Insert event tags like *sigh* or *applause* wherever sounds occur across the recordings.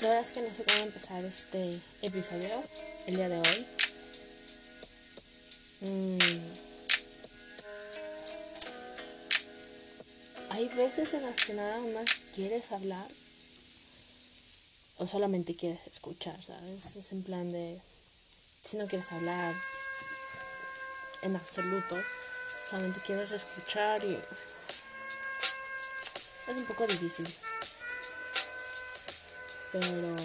La verdad es que no sé cómo empezar este episodio el día de hoy. Mm. Hay veces en las que nada más quieres hablar o solamente quieres escuchar, ¿sabes? Es en plan de, si no quieres hablar en absoluto, solamente quieres escuchar y es un poco difícil. Pero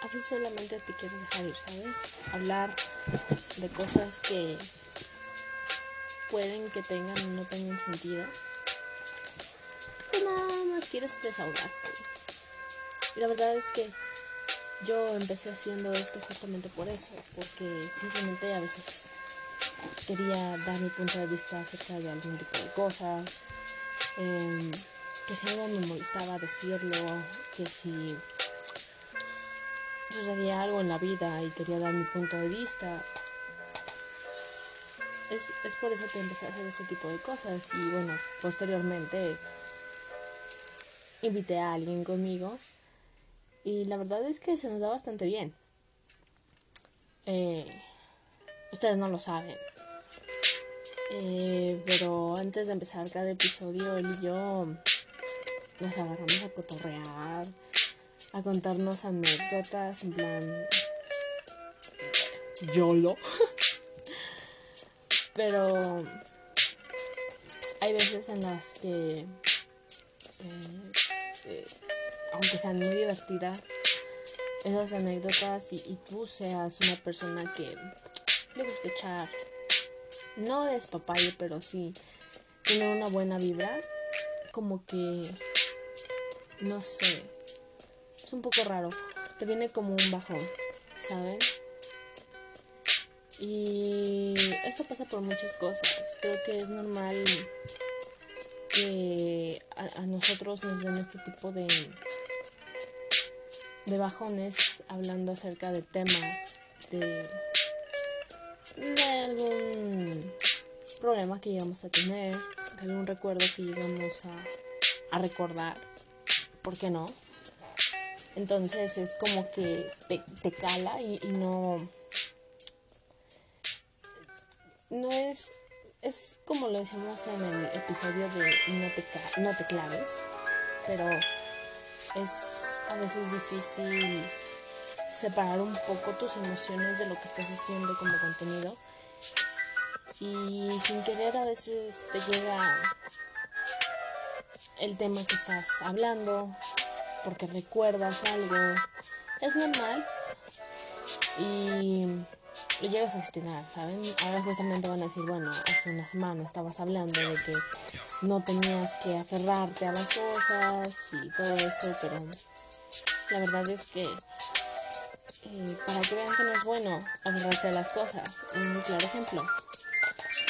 a veces solamente te quieres dejar ir, ¿sabes? Hablar de cosas que pueden que tengan o no tengan sentido. Pues nada más quieres desahogarte. Y la verdad es que yo empecé haciendo esto justamente por eso, porque simplemente a veces quería dar mi punto de vista acerca de algún tipo de cosas, eh, que si algo me molestaba decirlo, que si sucedía algo en la vida y quería dar mi punto de vista. Es, es por eso que empecé a hacer este tipo de cosas y bueno, posteriormente invité a alguien conmigo y la verdad es que se nos da bastante bien. Eh, ustedes no lo saben. Eh, pero antes de empezar cada episodio, él y yo nos agarramos a cotorrear, a contarnos anécdotas, en plan. YOLO. *laughs* pero hay veces en las que. Eh, eh, aunque sean muy divertidas, esas anécdotas y, tú seas una persona que le gusta echar, no despapalle, pero sí tener una buena vibra, como que, no sé, es un poco raro, te viene como un bajón, ¿saben? Y esto pasa por muchas cosas, creo que es normal que a, nosotros nos den este tipo de de bajones hablando acerca de temas de, de algún problema que llegamos a tener, de algún recuerdo que llegamos a, a recordar, ¿por qué no? Entonces es como que te, te cala y, y, no... No es... Es como lo decimos en el episodio de No te, no te claves, pero es a veces difícil separar un poco tus emociones de lo que estás haciendo como contenido. Y sin querer a veces te llega el tema que estás hablando, porque recuerdas algo. Es normal. Y llegas a gestionar, ¿saben? Ahora justamente van a decir, bueno, hace una semana estabas hablando de que no tenías que aferrarte a las cosas y todo eso, pero la verdad es que eh, para que vean que no es bueno aferrarse a las cosas, un claro ejemplo.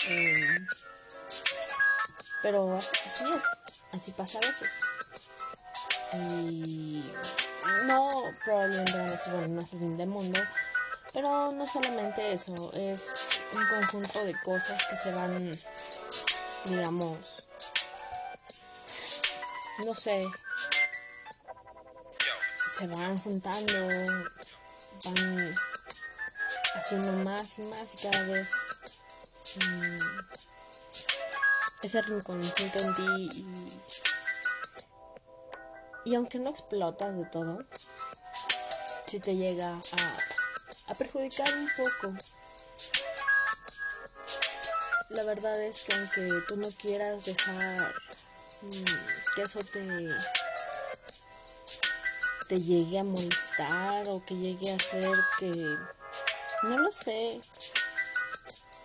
Eh, pero así es, así pasa a veces. Y no, probablemente van a decir, bueno, no es el fin del mundo, pero no solamente eso, es un conjunto de cosas que se van, digamos, no sé, se van juntando, van haciendo más y más y cada vez mmm, ese rinconcito en ti y, y aunque no explotas de todo, si te llega a perjudicar un poco. La verdad es que aunque tú no quieras dejar mmm, que eso te, te llegue a molestar o que llegue a hacer que, no lo sé,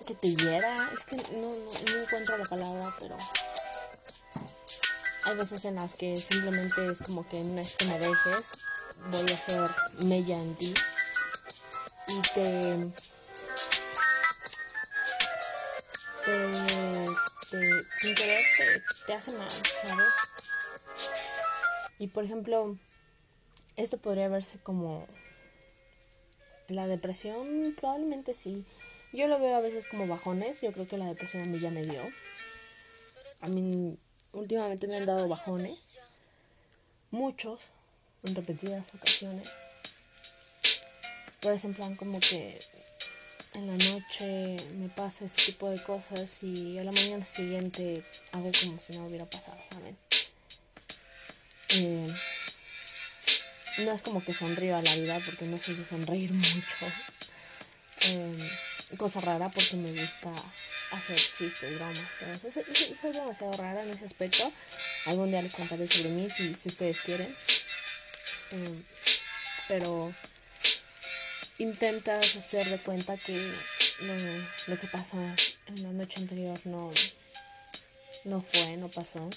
que te hiera, es que no, no, encuentro la palabra, pero hay veces en las que simplemente es como que no es que me dejes, voy a hacer mella en ti y te, te, te sin querer te, te, hace mal, ¿sabes? Y por ejemplo, esto podría verse como la depresión, probablemente sí. Yo lo veo a veces como bajones, yo creo que la depresión a mí ya me dio. a mí últimamente me han dado bajones, muchos, en repetidas ocasiones. Pero es en como que en la noche me pasa ese tipo de cosas y a la mañana siguiente hago como si no hubiera pasado, ¿saben? Eh, no es como que sonrío a la vida porque no soy de sonreír *laughs* mucho. Eh, cosa rara porque me gusta hacer chistes, bromas, todo eso. Soy, demasiado rara en ese aspecto. Algún día les contaré sobre mí si, si ustedes quieren. Eh, pero intentas hacer de cuenta que lo, lo que pasó en la noche anterior no, no fue, no pasó.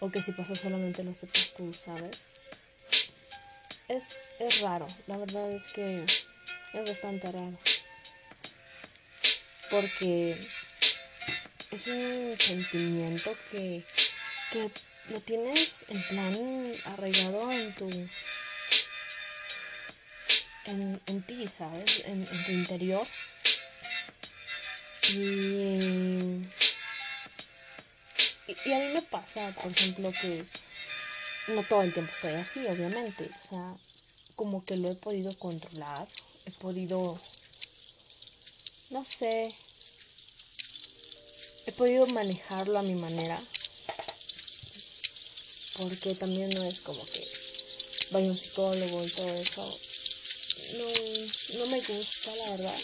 O que si pasó solamente lo sepas tú, ¿sabes? Es, es raro, la verdad es que es bastante raro. Porque es un sentimiento que, que lo tienes en plan arraigado en tu en, en ti, ¿sabes? En, en tu interior. Y, y, a mí me pasa, por ejemplo, que no todo el tiempo estoy así, obviamente. O sea, como que lo he podido controlar, he podido, no sé, he podido manejarlo a mi manera. Porque también no es como que vaya un psicólogo y todo eso no, no me gusta, la verdad.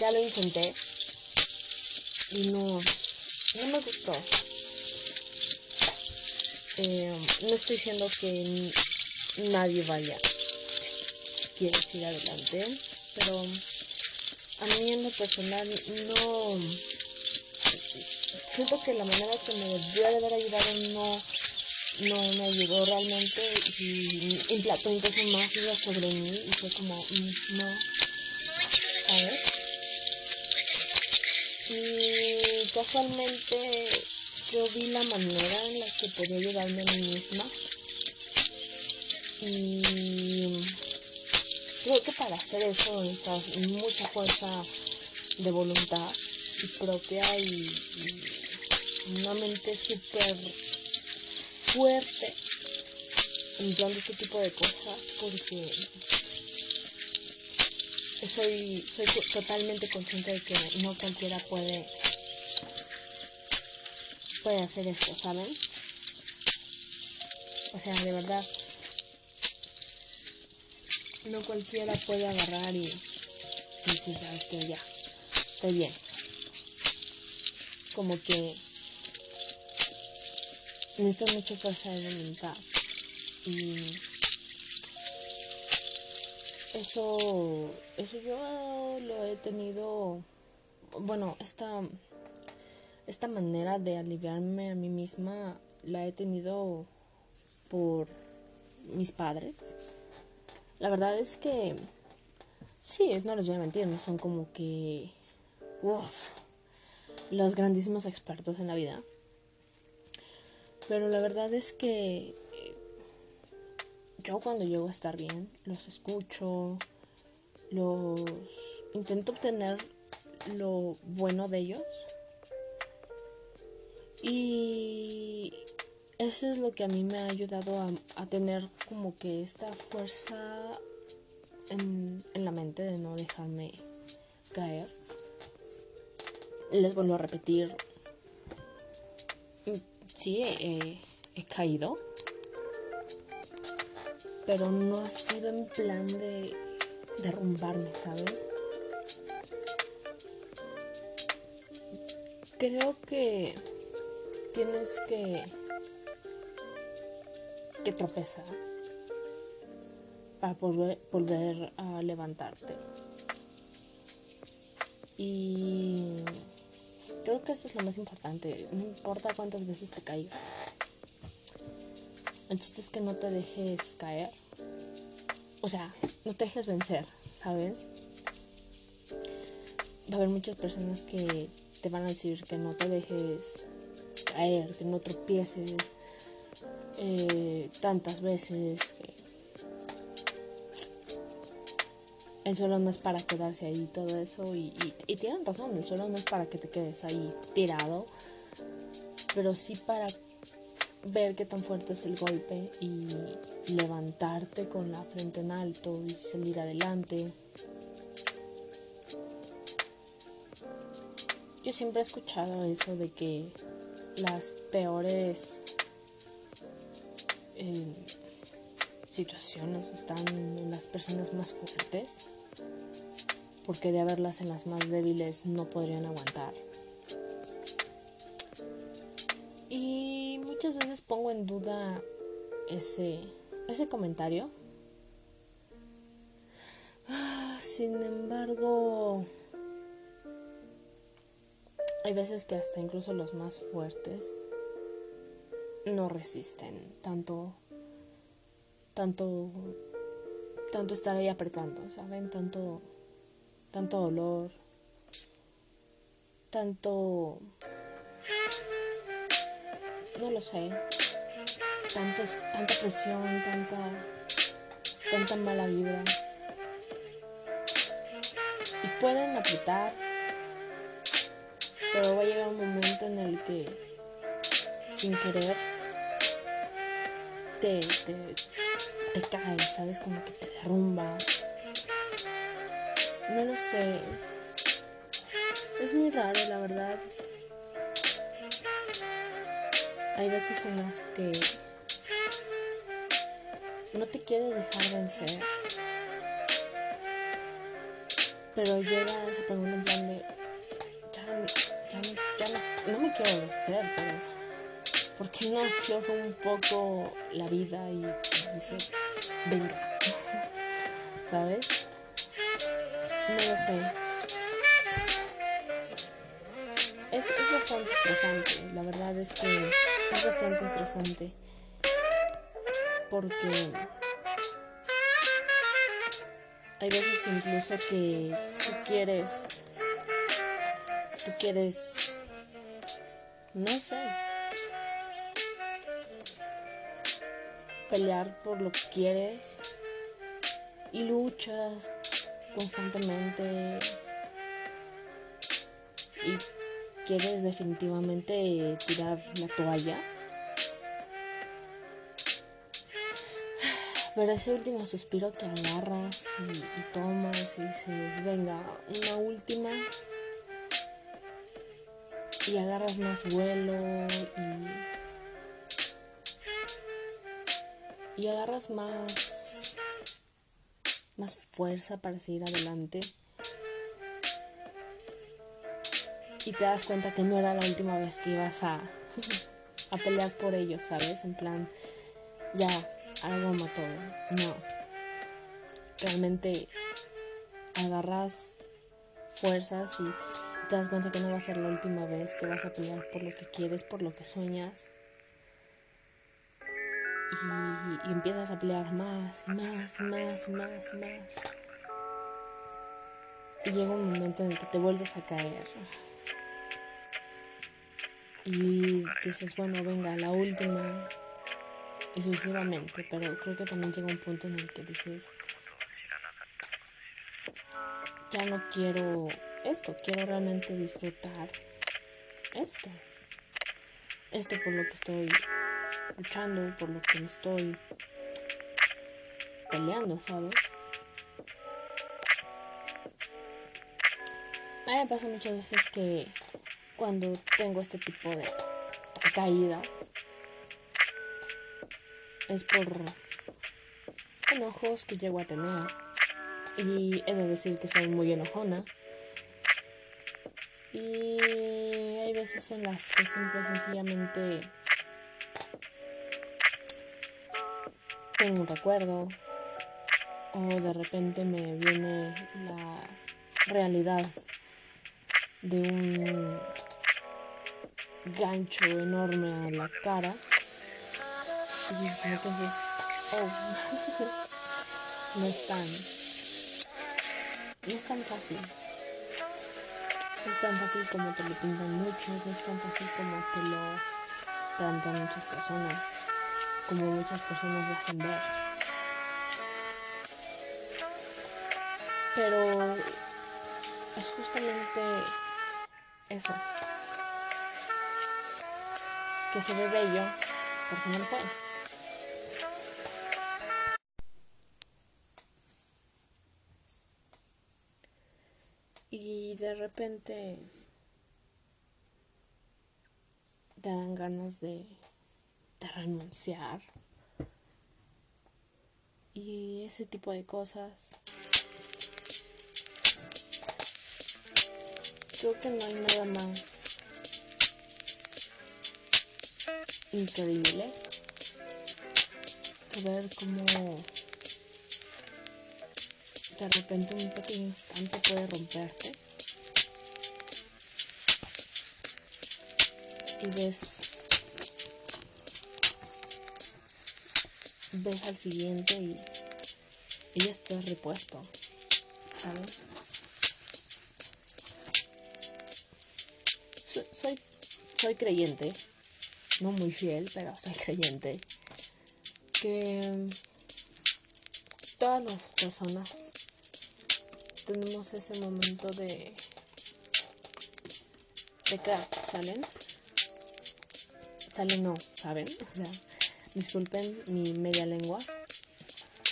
Ya lo intenté y no, no me gustó. Eh, no estoy diciendo que nadie vaya quiere ir adelante, pero a mí en lo personal no siento que la manera que me debió de haber ayudado no no me ayudó realmente y implantó incluso más sobre mí y fue como, mm, no, ¿sabes? Y casualmente yo vi la manera en la que podía ayudarme a mí misma y creo que para hacer eso necesitas mucha fuerza de voluntad propia y, una mente súper fuerte en plan de este tipo de cosas porque soy, soy totalmente consciente de que no cualquiera puede puede hacer esto, ¿saben? O sea, de verdad no cualquiera puede agarrar y, sabes que ya, estoy bien. Como que necesito mucha fuerza de voluntad. Y eso, eso yo lo he tenido, bueno, esta, esta manera de aliviarme a mí misma la he tenido por mis padres. La verdad es que, sí, no les voy a mentir, no son como que, uff, los grandísimos expertos en la vida pero la verdad es que eh, yo cuando llego a estar bien, los escucho, los intento obtener lo bueno de ellos. Y eso es lo que a mí me ha ayudado a, tener como que esta fuerza en, la mente de no dejarme caer. Les vuelvo a repetir, sí he, caído, pero no ha sido en plan de derrumbarme, ¿saben? Creo que tienes que, que tropezar para volver, volver a levantarte. Y Creo que eso es lo más importante. No importa cuántas veces te caigas. El chiste es que no te dejes caer. O sea, no te dejes vencer, ¿sabes? Va a haber muchas personas que te van a decir que no te dejes caer, que no tropieces eh, tantas veces. el suelo no es para quedarse ahí todo eso y, y, tienen razón, el suelo no es para que te quedes ahí tirado, pero sí para ver qué tan fuerte es el golpe y levantarte con la frente en alto y salir adelante. Yo siempre he escuchado eso de que las peores eh, situaciones están las personas más fuertes porque de haberlas en las más débiles no podrían aguantar. Y muchas veces pongo en duda ese, ese comentario. Ah, sin embargo, hay veces que hasta incluso los más fuertes no resisten tanto tanto tanto estar ahí apretando, ¿saben? Tanto tanto dolor, tanto, no lo sé, tanto, tanta presión, tanta, tanta mala vibra. Y pueden apretar, pero va a llegar un momento en el que, sin querer, te, te, te caes, ¿sabes? Como que te derrumba no lo sé. Es, muy raro, la verdad. Hay veces en las que no te quieres dejar vencer. Pero llega esa pregunta en plan de. Ya, ya, ya no, me quiero vencer, pero. ¿Por qué no aflojo un poco la vida y dice, venga? *laughs* ¿Sabes? No lo sé. Es, es bastante estresante, la verdad es que es bastante estresante. Porque hay veces incluso que tú quieres, tú quieres, no sé, pelear por lo que quieres y luchas constantemente y quieres definitivamente tirar la toalla. Pero ese último suspiro que agarras y, tomas y dices, venga, una última. Y agarras más vuelo y, y agarras más más fuerza para seguir adelante. Y te das cuenta que no era la última vez que ibas a, *laughs* a pelear por ellos, ¿sabes? En plan, ya, algo mató. No. Realmente agarras fuerzas y te das cuenta que no va a ser la última vez que vas a pelear por lo que quieres, por lo que sueñas y, empiezas a pelear más, más, más, más, más. Y llega un momento en el que te vuelves a caer. Y dices, bueno, venga, la última. Y sucesivamente, pero creo que también llega un punto en el que dices, ya no quiero esto, quiero realmente disfrutar esto. Esto por lo que estoy luchando, por lo que estoy peleando, ¿sabes? A mí me pasa muchas veces que cuando tengo este tipo de caídas es por enojos que llego a tener. Y he de decir que soy muy enojona. Y hay veces en las que simple sencillamente tengo un recuerdo o de repente me viene la realidad de un gancho enorme a la cara y dices, oh, *laughs* no es tan, no es tan fácil. No es tan fácil como te lo pintan muchos, no es tan fácil como te lo plantean muchas personas como muchas personas lo hacen ver. Pero es justamente eso. Que se ve bello porque no lo fue. Y de repente te dan ganas de, de renunciar. Y ese tipo de cosas. Creo que no hay nada más increíble que ver cómo de repente un pequeño instante puede romperte y ves ves al siguiente y, y ya estás repuesto ¿sabes? soy, soy creyente no muy fiel pero soy creyente que todas las personas tenemos ese momento de de crack, ¿salen? Salen no, ¿saben? O sea, disculpen mi media lengua.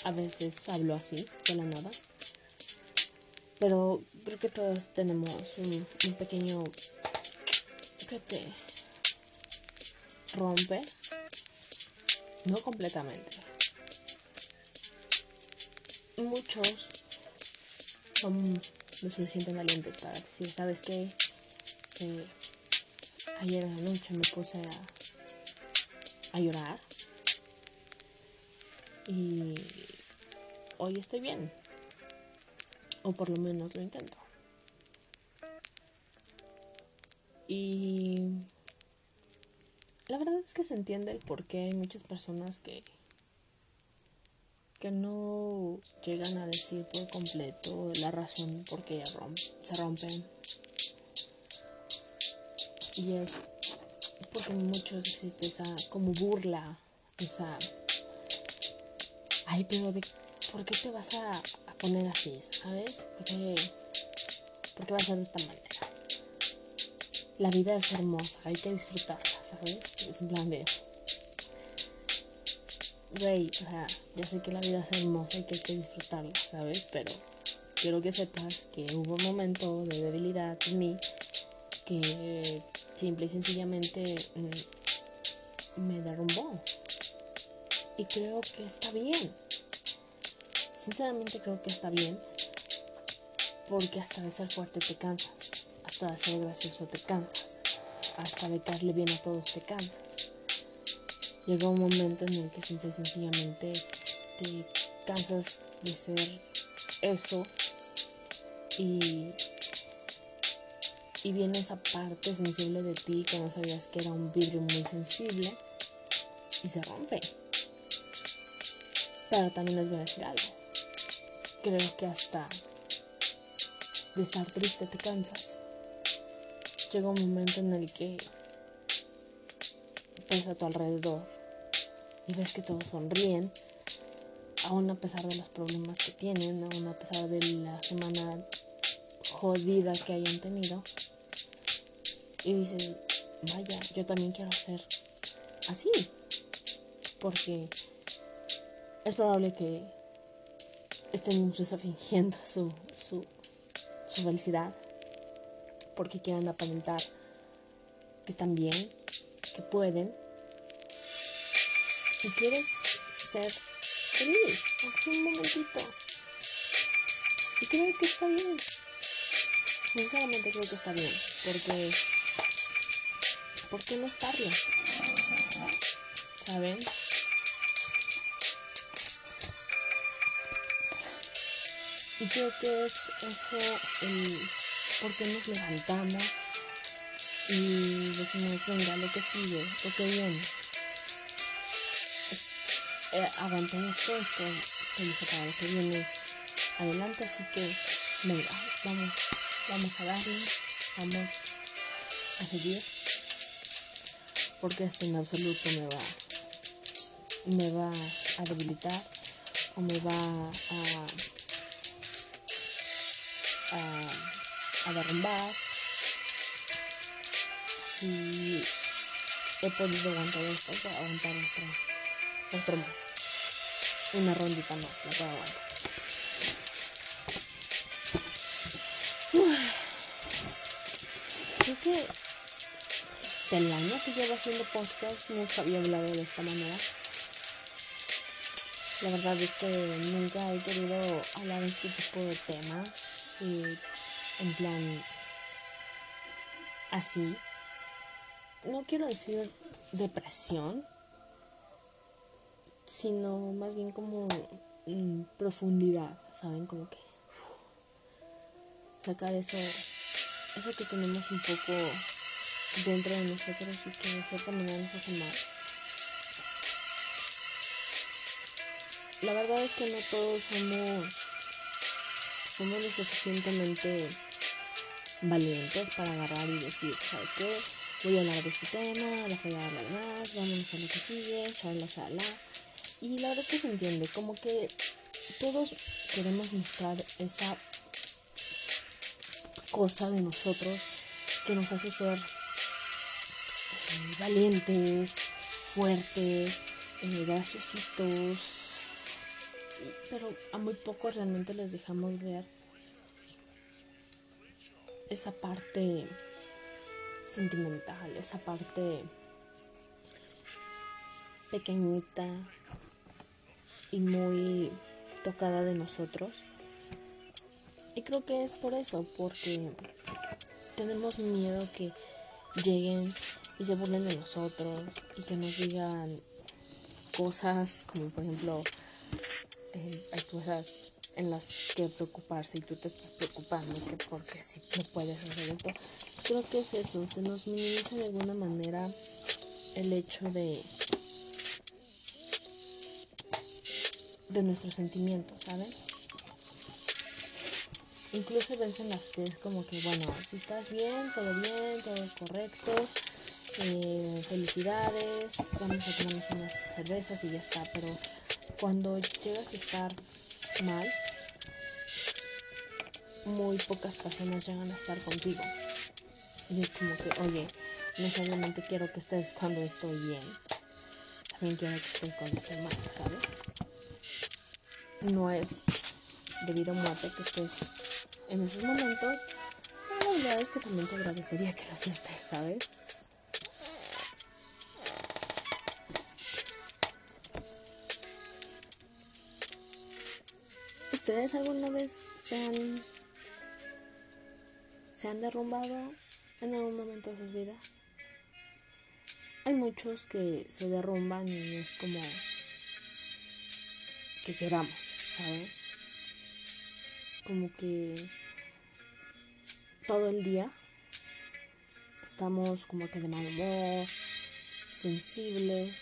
A veces hablo así, de la nada. Pero creo que todos tenemos un, pequeño que te rompe. No completamente. Muchos son lo suficientemente valientes para decir, ¿sabes qué? ayer en la noche me puse a, a llorar y hoy estoy bien. O por lo menos lo intento. Y la verdad es que se entiende el por qué hay muchas personas que que no llegan a decir por completo la razón por qué se rompen. Y es porque muchos existe esa como burla, esa... Ay, pero de, ¿por qué te vas a, poner así, sabes? ¿Por qué, ¿Por qué vas a ser de esta manera? La vida es hermosa, hay que disfrutarla, ¿sabes? Es en plan de güey, o sea, ya sé que la vida es hermosa y que hay que disfrutarla, ¿sabes? Pero quiero que sepas que hubo un momento de debilidad en mí que simple y sencillamente mm, me derrumbó. Y creo que está bien. Sinceramente creo que está bien. Porque hasta de ser fuerte te cansas. Hasta de ser gracioso te cansas. Hasta de caerle bien a todos te cansas llega un momento en el que simple y sencillamente te cansas de ser eso y, y viene esa parte sensible de ti que no sabías que era un vidrio muy sensible y se rompe. Pero también les voy a decir algo. Creo que hasta de estar triste te cansas. Llega un momento en el que ves a tu alrededor y ves que todos sonríen, aún a pesar de los problemas que tienen, aún a pesar de la semana jodida que hayan tenido. Y dices, vaya, yo también quiero ser así. Porque es probable que estén incluso fingiendo su, su, su felicidad. Porque quieran aparentar que están bien, que pueden si quieres ser feliz, aunque un momentito. Y creo que está bien. Sinceramente creo que está bien. Porque. ¿Por qué no estarlo? ¿Saben? Y creo que es eso el por qué nos levantamos y decimos, venga, lo que sigue, lo que viene eh, aguanten esto, se para lo que viene adelante, así que venga, vamos, vamos a darle, vamos a seguir, porque esto en absoluto me va, me va a debilitar o me va a a, a derrumbar. Si he podido aguantar esto, voy a aguantar otro, otro más. Una rondita más, la puedo aguantar. Creo que del año que llevo haciendo podcast nunca había hablado de esta manera. La verdad es que nunca he querido hablar de este tipo de temas en plan así. No quiero decir depresión, sino más bien como mm, profundidad, ¿saben? Como que sacar eso, eso que tenemos un poco dentro de nosotros y que de cierta manera nos hace mal. La verdad es que no todos somos, somos lo suficientemente valientes para agarrar y decir, ¿sabes qué? Voy a hablar de este tema, la fregada la demás, vámonos a lo que sigue, shala, shala. Y la verdad es que se entiende, como que todos queremos mostrar esa cosa de nosotros que nos hace ser eh, valientes, fuertes, eh, graciositos, pero a muy pocos realmente les dejamos ver esa parte sentimental, esa parte pequeñita y muy tocada de nosotros. Y creo que es por eso, porque tenemos miedo que lleguen y se burlen de nosotros y que nos digan cosas como por ejemplo eh, hay cosas en las que preocuparse y tú te estás preocupando que porque si no puedes hacer esto creo que es eso se nos minimiza de alguna manera el hecho de de nuestros sentimientos ¿sabes? incluso ves en las que es como que bueno si estás bien todo bien todo correcto eh, felicidades, vamos a tomarnos unas cervezas y ya está, pero cuando llegas a estar mal, muy pocas personas llegan a estar contigo. Y es como que, oye, no solamente quiero que estés cuando estoy bien, también quiero que estés cuando estoy mal, ¿sabes? No es debido a muerte que estés en esos momentos, pero la es que también te agradecería que los estés, ¿sabes? ¿Ustedes alguna vez se han, se han derrumbado en algún momento de sus vidas? Hay muchos que se derrumban y es como que lloramos, ¿saben? Como que todo el día estamos como que de mal humor, sensibles.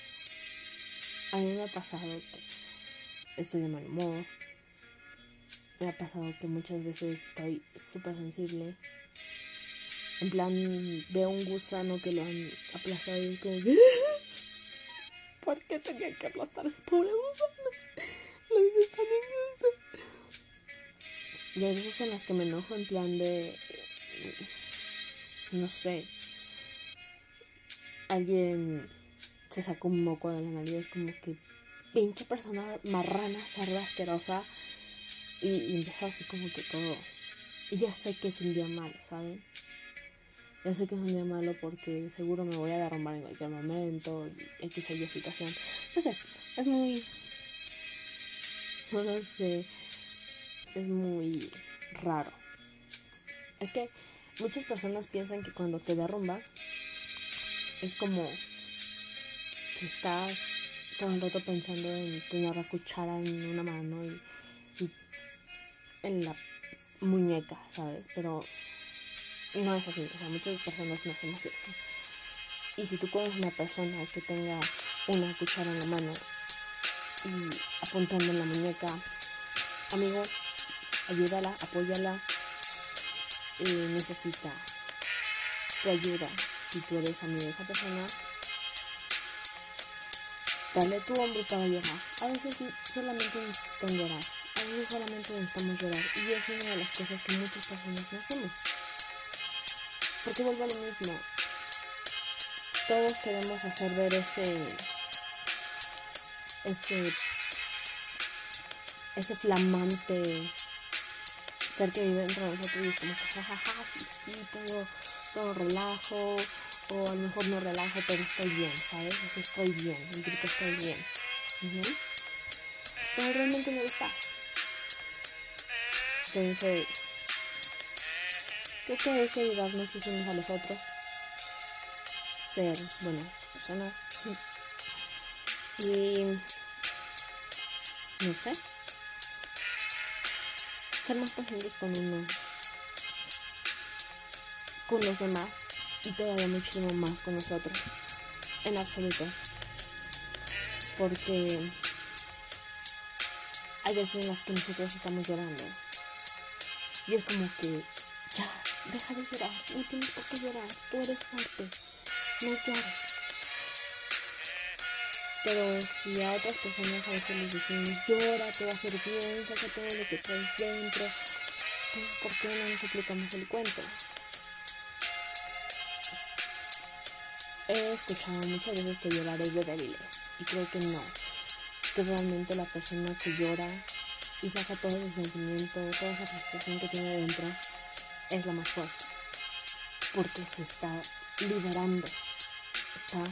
A mí me ha pasado que estoy de mal humor, me ha pasado que muchas veces estoy súper sensible. En plan, veo un gusano que lo han aplastado y como *laughs* ¿Por qué tenía que aplastar a ese pobre gusano? La vida es tan injusta. Y hay veces en las que me enojo en plan de... No sé. Alguien se sacó un moco de la nariz, como que pinche persona marrana, cerda, asquerosa y, y así como que todo. Y ya sé que es un día malo, ¿saben? Ya sé que es un día malo porque seguro me voy a derrumbar en cualquier momento, X o Y situación. No sé, es muy... No lo sé. Es muy raro. Es que muchas personas piensan que cuando te derrumbas es como que estás todo el rato pensando en tener la cuchara en una mano y en la muñeca, ¿sabes? Pero no es así, o sea, muchas personas no hacemos eso. Y si tú conoces una persona que tenga una cuchara en la mano y apuntando en la muñeca, amigo, ayúdala, apóyala, necesita tu ayuda. Si tú eres amigo de esa persona, dale tu hombro para llorar. A veces solamente necesitan llorar veces solamente necesitamos llorar y es una de las cosas que muchas personas no hacemos. Porque vuelvo a lo mismo. Todos queremos hacer ver ese ese ese flamante ser que vive dentro de nosotros y es como que jajaja, sí, todo, todo relajo, o a lo mejor no relajo, pero estoy bien, ¿sabes? Así estoy bien, el grito estoy bien. Pero realmente no estás. Creo que hay que ayudarnos los unos a los otros, ser buenas personas. Y no sé, ser más pacientes con uno, con los demás. Y todavía muchísimo más con nosotros, en absoluto, porque hay veces en las que nosotros estamos llorando y es como que ya, deja de llorar, no tienes por qué llorar, tú eres fuerte, no llores. Pero si a otras personas a veces les decimos, llora, te va a hacer bien, saca todo lo que traes dentro, entonces ¿por qué no nos aplicamos el cuento? He escuchado muchas veces que llorar es de débiles y creo que no, que realmente la persona que llora y saca todo ese sentimiento, toda esa frustración que tiene dentro, es la más fuerte, porque se está liberando, está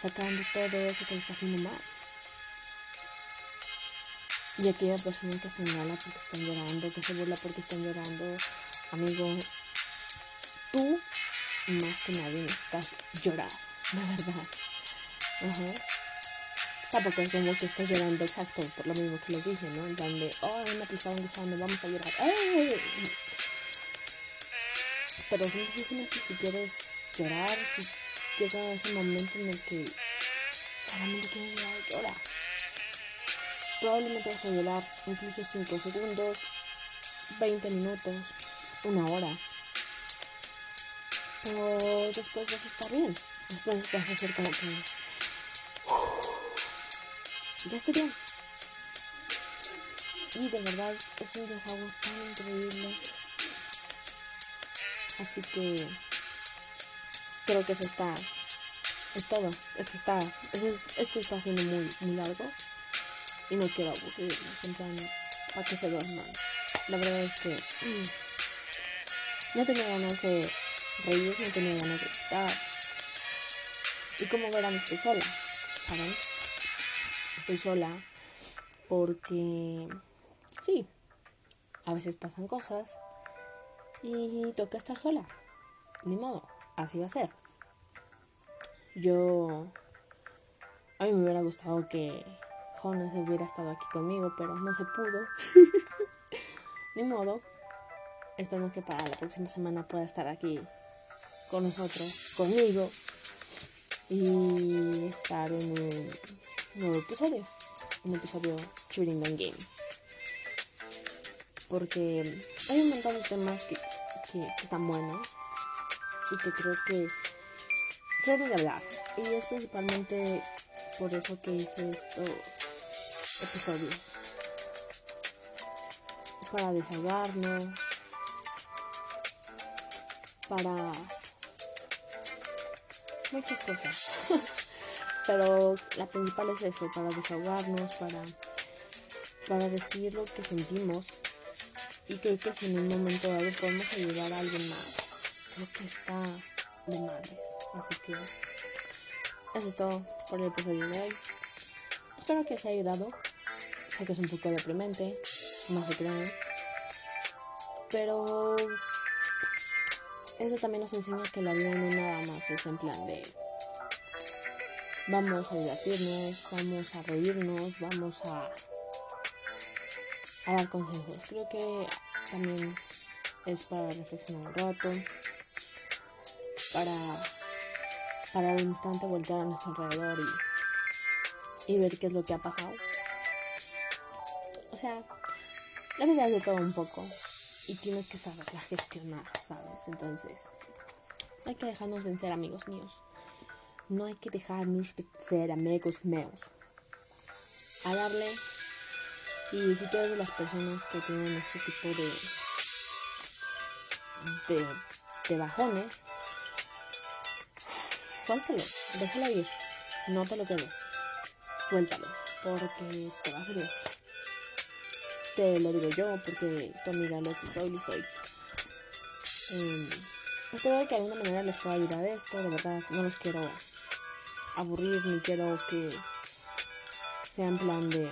sacando todo eso que le está haciendo mal. Y aquella persona que señala porque están llorando, que se burla porque están llorando, amigo, tú más que nadie necesitas llorar, de verdad. Tampoco es como que estás llorando exacto por lo mismo que les dije, ¿no? En plan de, oh, me estaban gustando, vamos a llorar. ¡Ay! Pero simplemente si quieres llorar, si llega ese momento en el que solamente quieres llorar, llora. Probablemente vas a llorar incluso 5 segundos, 20 minutos, una hora. Pero después vas a estar bien. Después vas a hacer como que. Ya estoy bien. Y de verdad es un desahogo tan increíble. Así que creo que eso está es todo. Esto está esto, está siendo muy muy largo. Y no quiero aburrirnos en plan para que se duerman la verdad es que *clears throat* no tenía ganas de reír no tenía ganas de estar y como verán estoy sola saben estoy sola porque sí a veces pasan cosas y toca estar sola ni modo así va a ser. Yo... A mí me hubiera gustado que Jonas hubiera estado aquí conmigo, pero no se pudo. *laughs* Ni modo. Esperemos que para la próxima semana pueda estar aquí con nosotros, conmigo, y estar en un nuevo episodio. Un episodio Shooting the Game. Porque hay un montón de temas que, que están buenos y que creo que se debe de hablar. Y es principalmente por eso que hice estos episodios. Para desahogarnos, para muchas cosas. *laughs* Pero la principal es eso, para desahogarnos, para, para decir lo que sentimos. Y creo que si en un momento dado podemos ayudar a alguien más creo que está de madres. Así que eso es todo por el episodio de hoy. Espero que os haya ayudado. Sé que es un poco deprimente, no se crean. Pero eso también nos enseña que la vida no nada más es en plan de vamos a divertirnos, vamos a reírnos, vamos a, a dar consejos. Creo que también es para reflexionar un rato para, para un instante voltear a nuestro alrededor y, y ver qué es lo que ha pasado. O sea, la vida es de todo un poco y tienes que saberla gestionar, ¿sabes? Entonces, hay que dejarnos vencer, amigos míos. No hay que dejarnos vencer, amigos míos. A darle Y si tú eres de las personas que tienen este tipo de, de, de bajones, suéltalo, déjalo ir, no te lo quedes, suéltalo, porque te va a servir. Te lo digo yo, porque tu amiga lo que soy, y soy. Um, espero que de alguna manera les pueda ayudar esto, de verdad, no los quiero aburrir, ni quiero que sea en plan de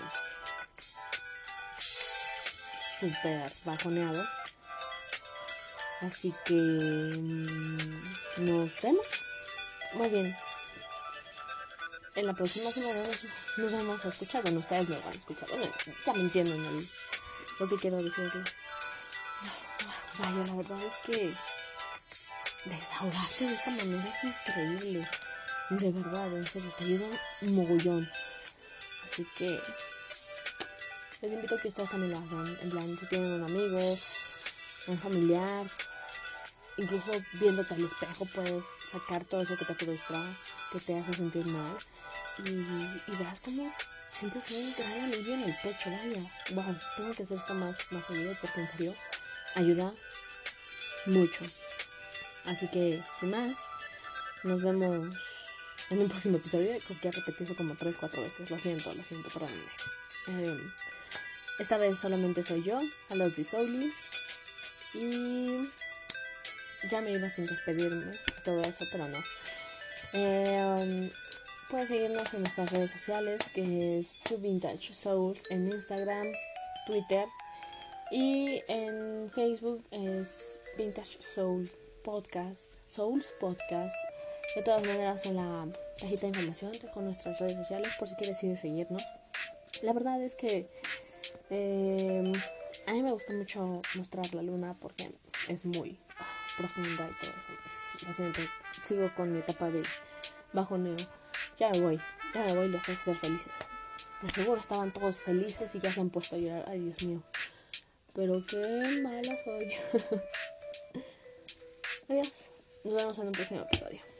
super bajoneado. Así que mm, nos vemos. Muy bien. En la próxima semana nos, vamos a escuchar. Bueno, ustedes me van a escuchar. Bueno, ya me entienden lo que quiero decirles. Vaya, la verdad es que desahogarte de esta manera es increíble. De verdad, en serio, te ayuda un mogollón. Así que les invito a que ustedes también lo hagan. En plan, si tienen un amigo, un familiar, incluso viéndote al espejo puedes sacar todo eso que te frustra, que te hace sentir mal. Y, y verás como sientes un gran alivio en el pecho, vaya. Wow, tengo que hacer esto más, más seguido porque en serio ayuda mucho. Así que, sin más, nos vemos en un próximo episodio. Creo que he repetido como 3-4 veces. Lo siento, lo siento, perdónenme. Eh, esta vez solamente soy yo, a los de Y ya me iba sin despedirme y todo eso, pero no. Eh, puedes seguirnos en nuestras redes sociales, que es Two Vintage Souls en Instagram, Twitter y en Facebook es Vintage Soul Podcast, Souls Podcast. De todas maneras, en la cajita de información con nuestras redes sociales por si quieres seguirnos. La verdad es que eh, a mí me gusta mucho mostrar la luna porque es muy profunda y todo eso. Lo siento, sigo con mi etapa de bajoneo. Ya me voy, ya me voy, los tengo que ser felices. De seguro estaban todos felices y ya se han puesto a llorar. Ay, Dios mío. Pero qué mala soy. *laughs* Adiós. Nos vemos en un próximo episodio.